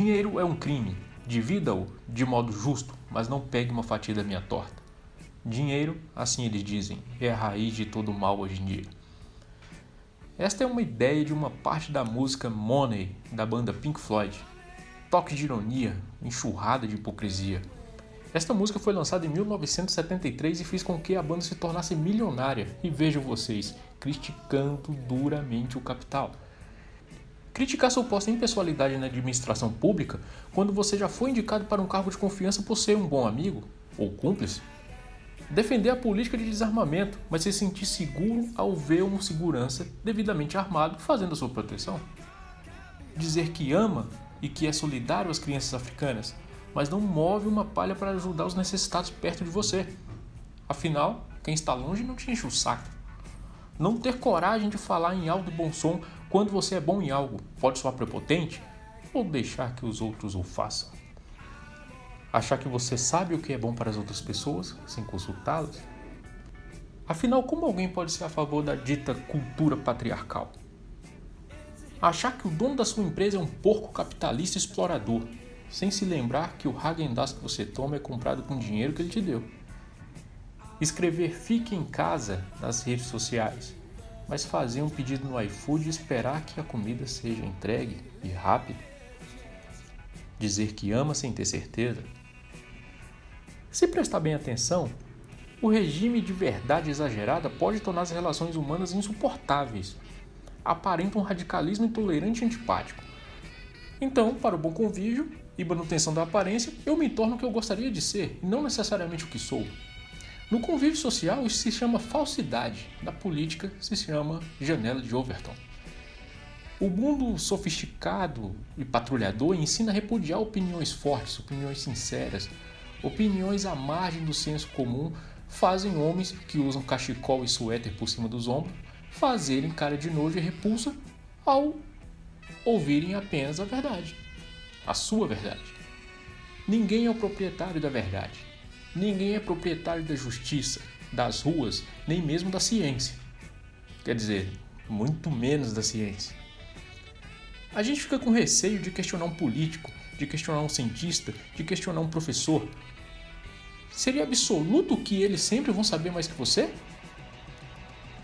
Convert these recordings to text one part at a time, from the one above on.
Dinheiro é um crime. Divida-o de modo justo, mas não pegue uma fatia da minha torta. Dinheiro, assim eles dizem, é a raiz de todo mal hoje em dia. Esta é uma ideia de uma parte da música Money da banda Pink Floyd. Toque de ironia, enxurrada de hipocrisia. Esta música foi lançada em 1973 e fez com que a banda se tornasse milionária. E vejam vocês, criticando duramente o capital. Criticar suposta impessoalidade na administração pública quando você já foi indicado para um cargo de confiança por ser um bom amigo ou cúmplice defender a política de desarmamento, mas se sentir seguro ao ver um segurança devidamente armado fazendo a sua proteção. Dizer que ama e que é solidário às crianças africanas, mas não move uma palha para ajudar os necessitados perto de você. Afinal, quem está longe não te enche o saco. Não ter coragem de falar em alto bom som quando você é bom em algo pode soar prepotente ou deixar que os outros o façam achar que você sabe o que é bom para as outras pessoas sem consultá-las? Afinal, como alguém pode ser a favor da dita cultura patriarcal? Achar que o dono da sua empresa é um porco capitalista explorador, sem se lembrar que o Häagen-Dazs que você toma é comprado com dinheiro que ele te deu. Escrever fique em casa nas redes sociais, mas fazer um pedido no iFood e esperar que a comida seja entregue e rápido. Dizer que ama sem ter certeza se prestar bem atenção, o regime de verdade exagerada pode tornar as relações humanas insuportáveis. Aparenta um radicalismo intolerante e antipático. Então, para o bom convívio e manutenção da aparência, eu me torno o que eu gostaria de ser, e não necessariamente o que sou. No convívio social, isso se chama falsidade, na política, se chama janela de Overton. O mundo sofisticado e patrulhador ensina a repudiar opiniões fortes, opiniões sinceras, Opiniões à margem do senso comum fazem homens que usam cachecol e suéter por cima dos ombros fazerem cara de nojo e repulsa ao ouvirem apenas a verdade, a sua verdade. Ninguém é o proprietário da verdade. Ninguém é proprietário da justiça, das ruas, nem mesmo da ciência. Quer dizer, muito menos da ciência. A gente fica com receio de questionar um político, de questionar um cientista, de questionar um professor, Seria absoluto que eles sempre vão saber mais que você?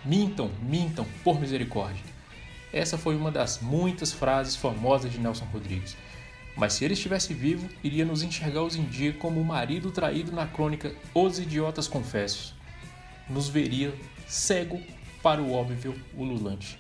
Mintam, mintam, por misericórdia. Essa foi uma das muitas frases famosas de Nelson Rodrigues. Mas se ele estivesse vivo, iria nos enxergar hoje em dia como o marido traído na crônica Os Idiotas Confessos. Nos veria cego para o óbvio ululante.